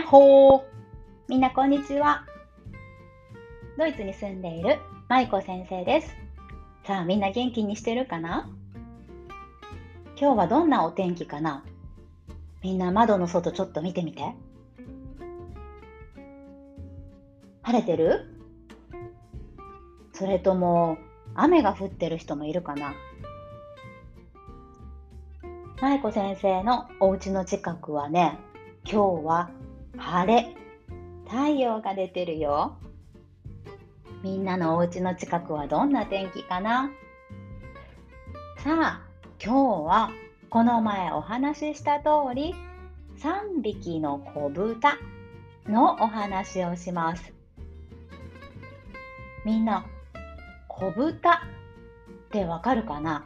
やっほーみんなこんにちは。ドイツに住んでいる舞子先生です。さあみんな元気にしてるかな？今日はどんなお天気かな？みんな窓の外ちょっと見てみて。晴れてる？それとも雨が降ってる人もいるかな？舞子先生のお家の近くはね、今日は晴れ、太陽が出てるよ。みんなのお家の近くはどんな天気かな？さあ、今日はこの前お話しした通り、3匹の子豚のお話をします。みんな、子豚ってわかるかな？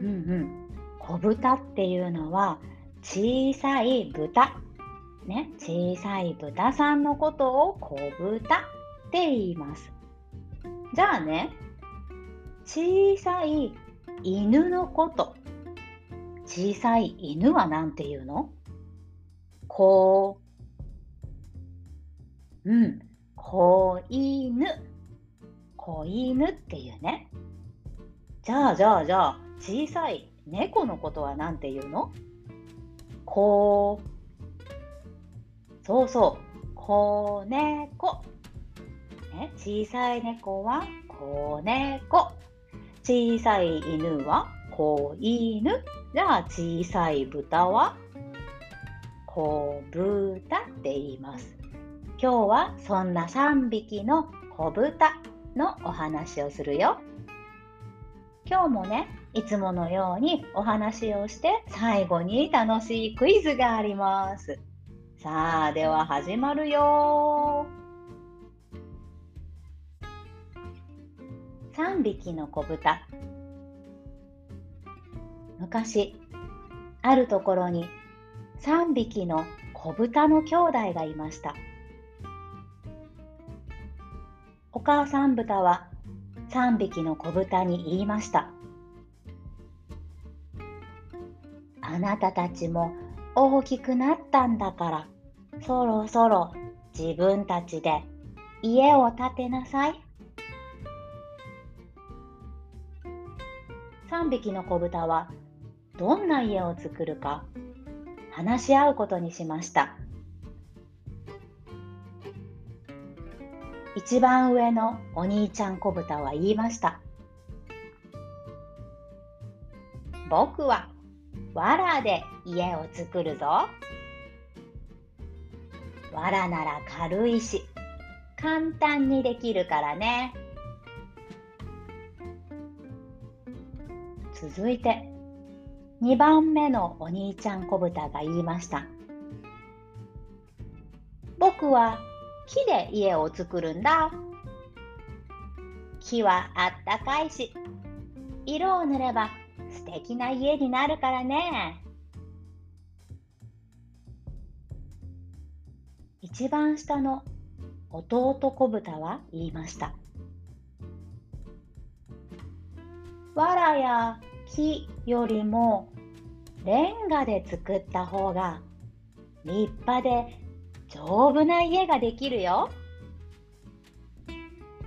うんうん。子豚っていうのは小さい豚。ね、小さい豚さんのことを子豚って言います。じゃあね、小さい犬のこと。小さい犬は何て言うの？子、うん、子犬。子犬っていうね。じゃあじゃあじゃあ、小さい猫のことは何て言うの？こ。そうそう。子猫。ね、小さい猫は子猫。小さい犬は子犬。じゃあ小さい豚は子豚って言います。今日はそんな3匹の子豚のお話をするよ。今日もね、いつものようにお話をして最後に楽しいクイズがあります。さあ、では始まるよ。3匹の子豚。昔、あるところに3匹の子豚の兄弟がいました。お母さん豚は3匹の子豚に言いました。あなたたちも大きくなったんだから、そろそろ自分たちで家を建てなさい。3匹の子豚はどんな家を作るか話し合うことにしました。一番上のお兄ちゃん子豚は言いました。僕は藁で家を作るぞ。藁なら軽いし、簡単にできるからね。続いて、2番目のお兄ちゃん子豚が言いました。僕は木で家を作るんだ。木はあったかいし、色を塗れば敵な家になるからね。一番下の弟子豚は言いました。藁や木よりもレンガで作った方が立派で丈夫な家ができるよ。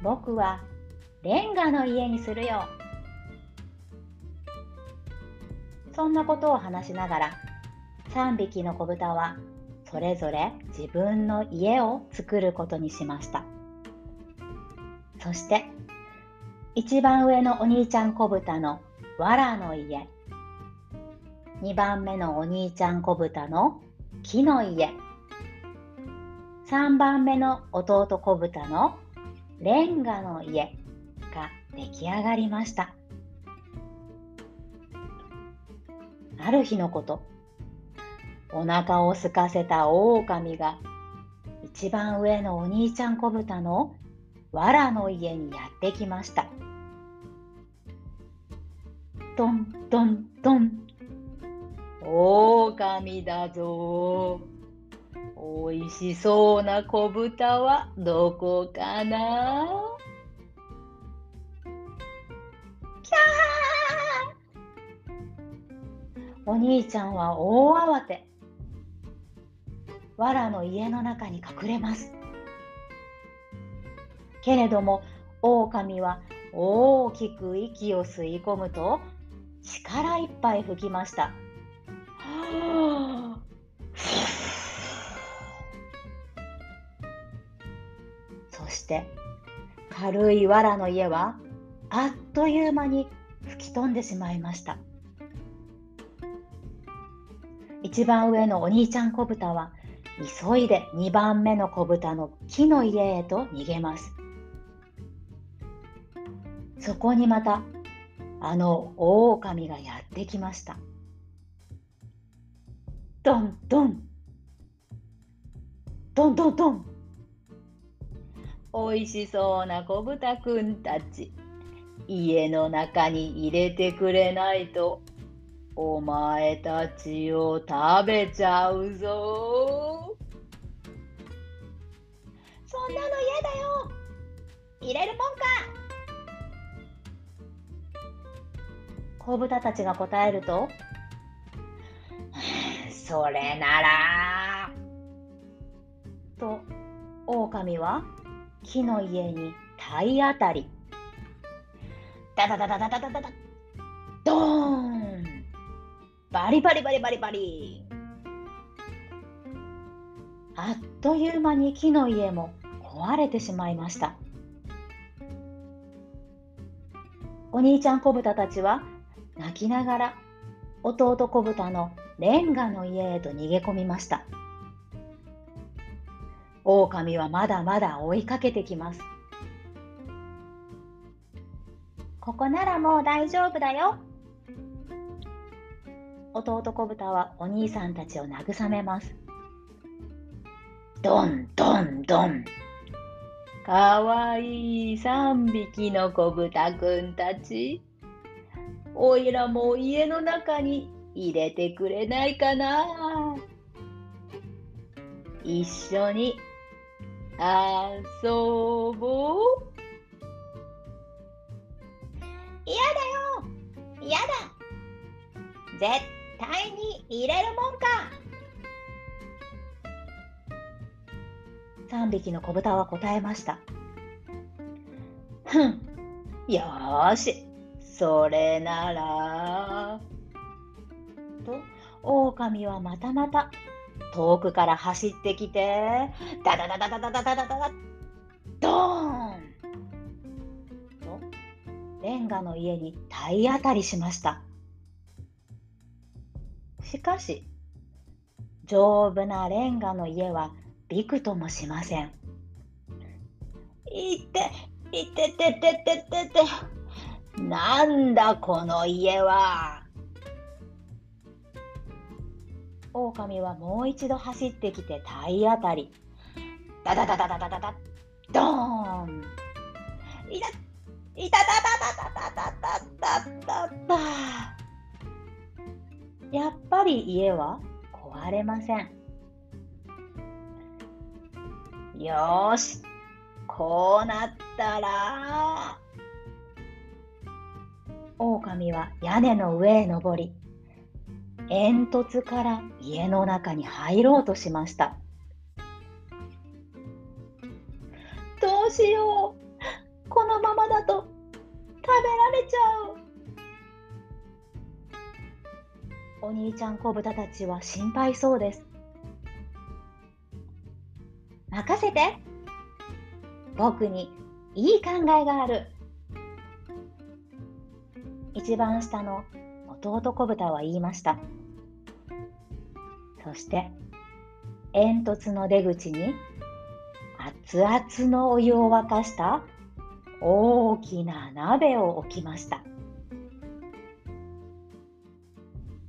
僕はレンガの家にするよ。そんなことを話しながら3匹の子豚はそれぞれ自分の家を作ることにしました。そして一番上のお兄ちゃん子豚の藁の家。2番目のお兄ちゃん子豚の木の家。3番目の弟子豚のレンガの家が出来上がりました。ある日のこと、お腹を空かせた狼が一番上のお兄ちゃん子豚の藁の家にやってきました。トントントン。狼だぞ。おいしそうな子豚はどこかな？お兄ちゃんは大慌て。藁の家の中に隠れますけれども狼は大きく息を吸い込むと力いっぱい吹きました。そして軽い藁の家はあっという間に吹き飛んでしまいました一番上のお兄ちゃん子豚は急いで2番目の子豚の木の家へと逃げます。そこにまたあの狼がやってきました。ドンドン。ドンドンドン。おいしそうな子豚くんたち家の中に入れてくれないと。お前たちを食べちゃうぞ。そんなの嫌だよ。入れるもんか。子豚たちが答えると？それなら。と狼は木の家に体当たり。ダダダダダダダダダ。ドーンバリバリバリバリバリ。あっという間に木の家も壊れてしまいました。お兄ちゃん子豚たちは泣きながら弟子豚のレンガの家へと逃げ込みました。狼はまだまだ追いかけてきます。ここならもう大丈夫だよ。弟子豚はお兄さんたちを慰めます。ドンドンドン。かわいい3匹の子豚くんたち。おいらも家の中に入れてくれないかな。一緒に遊ぼう。嫌だよ。嫌だ。絶対に入れるもんか。3匹の子豚は答えました。ふん。よし。それなら。と狼はまたまた遠くから走ってきてダダダダダダダダダダドーンとレンガの家に体当たりしましたしかし丈夫なレンガの家はびくともしません。いっていててててててなんだこの家は。狼はもう一度走ってきて体当たり。ダダダダダダダダドーン。いたいたたたたたたたたた。やっぱり家は壊れません。よし、こうなったら。狼は屋根の上へ登り、煙突から家の中に入ろうとしましたどうしようこのままだと食べられちゃうお兄ちゃん子豚たちは心配そうです。任せて。僕にいい考えがある。一番下の弟子豚は言いました。そして煙突の出口に熱々のお湯を沸かした大きな鍋を置きました。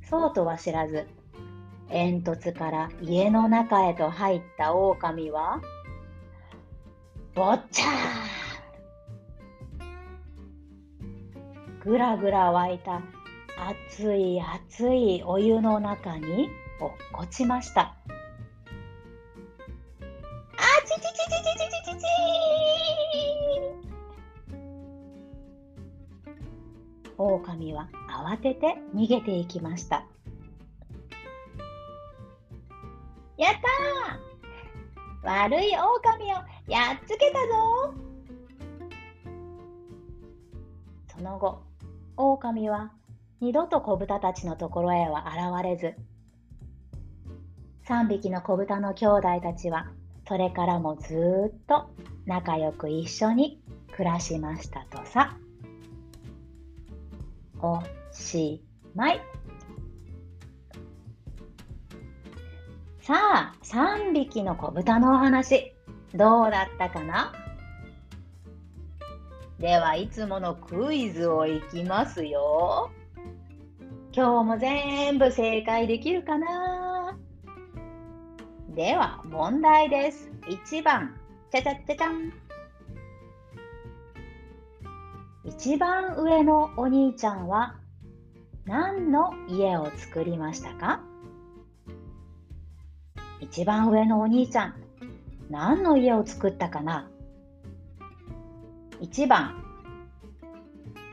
そうとは知らず煙突から家の中へと入った狼はぼっちゃーぐらぐら沸いた熱い熱いお湯の中に落っこちました。あちちちちちちちちち狼は慌てて逃げていきました。やったー悪い狼をやっつけたぞその後狼は二度と子豚たちのところへは現れず3匹の子豚の兄弟たちはそれからもずっと仲良く一緒に暮らしましたとさ。おしまい。さあ、3匹の子豚のお話、どうだったかな？では、いつものクイズをいきますよ。今日も全部正解できるかな？では、問題です。1番、ちゃちゃちゃちゃん。一番上のお兄ちゃんは何の家を作りましたか？一番上のお兄ちゃん何の家を作ったかな？1番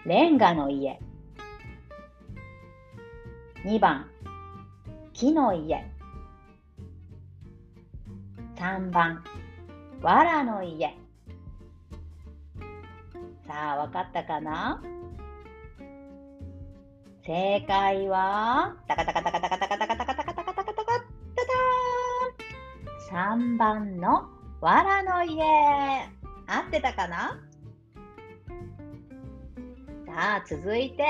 レンガの家。2番木の家。3番藁の家。さあ、わかったかな？正解は、タカタカタカタカタカタカタカタカタカタカタカタタタ3番の藁の家。合ってたかなさあ、続いて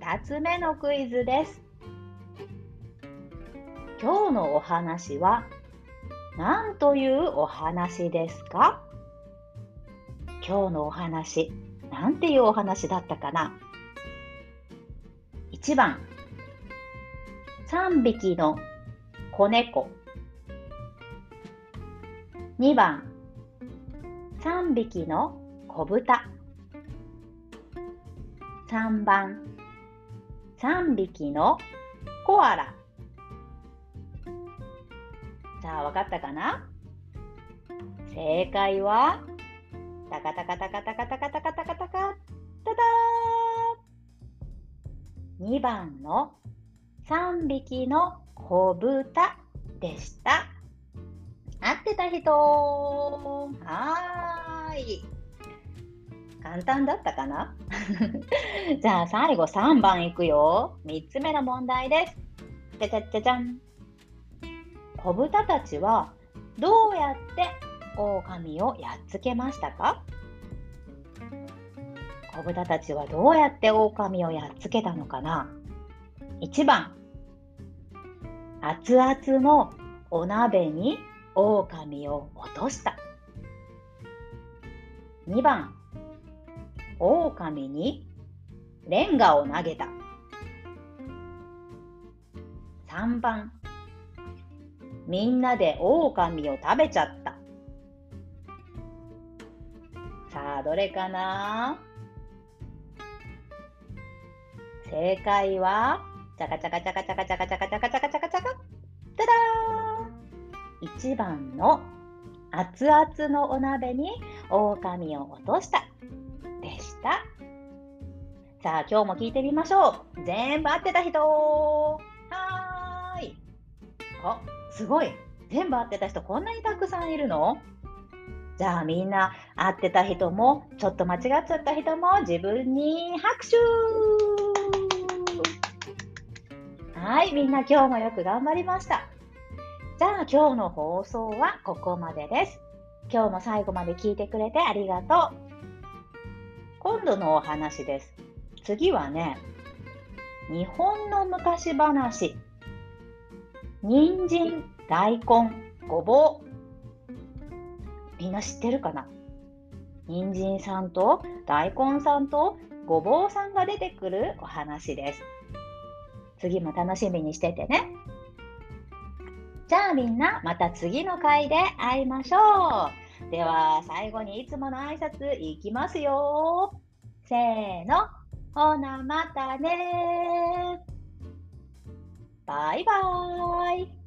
2つ目のクイズです。今日のお話は何というお話ですか今日のお話、なんていうお話だったかな ?1 番、3匹の子猫。2番、3匹の子豚。3番、3匹のコアラ。さあ、わかったかな？正解はタカタカタカタカタカタカタカタカタダ2番の3匹の子豚でした。合ってた人はーい。簡単だったかなじゃあ最後3番いくよ。3つ目の問題です。じゃじゃじゃじゃん。子豚たちはどうやって狼をやっつけましたか？子豚たちはどうやって狼をやっつけたのかな ?1 番熱々のお鍋に狼を落とした。2番狼にレンガを投げた。3番みんなで狼を食べちゃった。どれかな？正解は、チャカチャカチャカチャカチャカチャカチャカチャカチャカチャカ、ダダー !1 番の熱々のお鍋に狼を落としたでした。さあ、今日も聞いてみましょう。全部合ってた人はーい。あ、すごい。全部合ってた人こんなにたくさんいるの？じゃあみんな会ってた人もちょっと間違っちゃった人も自分に拍手。はいみんな今日もよく頑張りました。じゃあ今日の放送はここまでです。今日も最後まで聞いてくれてありがとう。今度のお話です。次はね日本の昔話。人参大根ごぼう。みんな知ってるかな？人参さんと大根さんとごぼうさんが出てくるお話です。次も楽しみにしててね。じゃあみんなまた次の回で会いましょう。では最後にいつもの挨拶いきますよ。せーの。ほなまたねバイバーイ。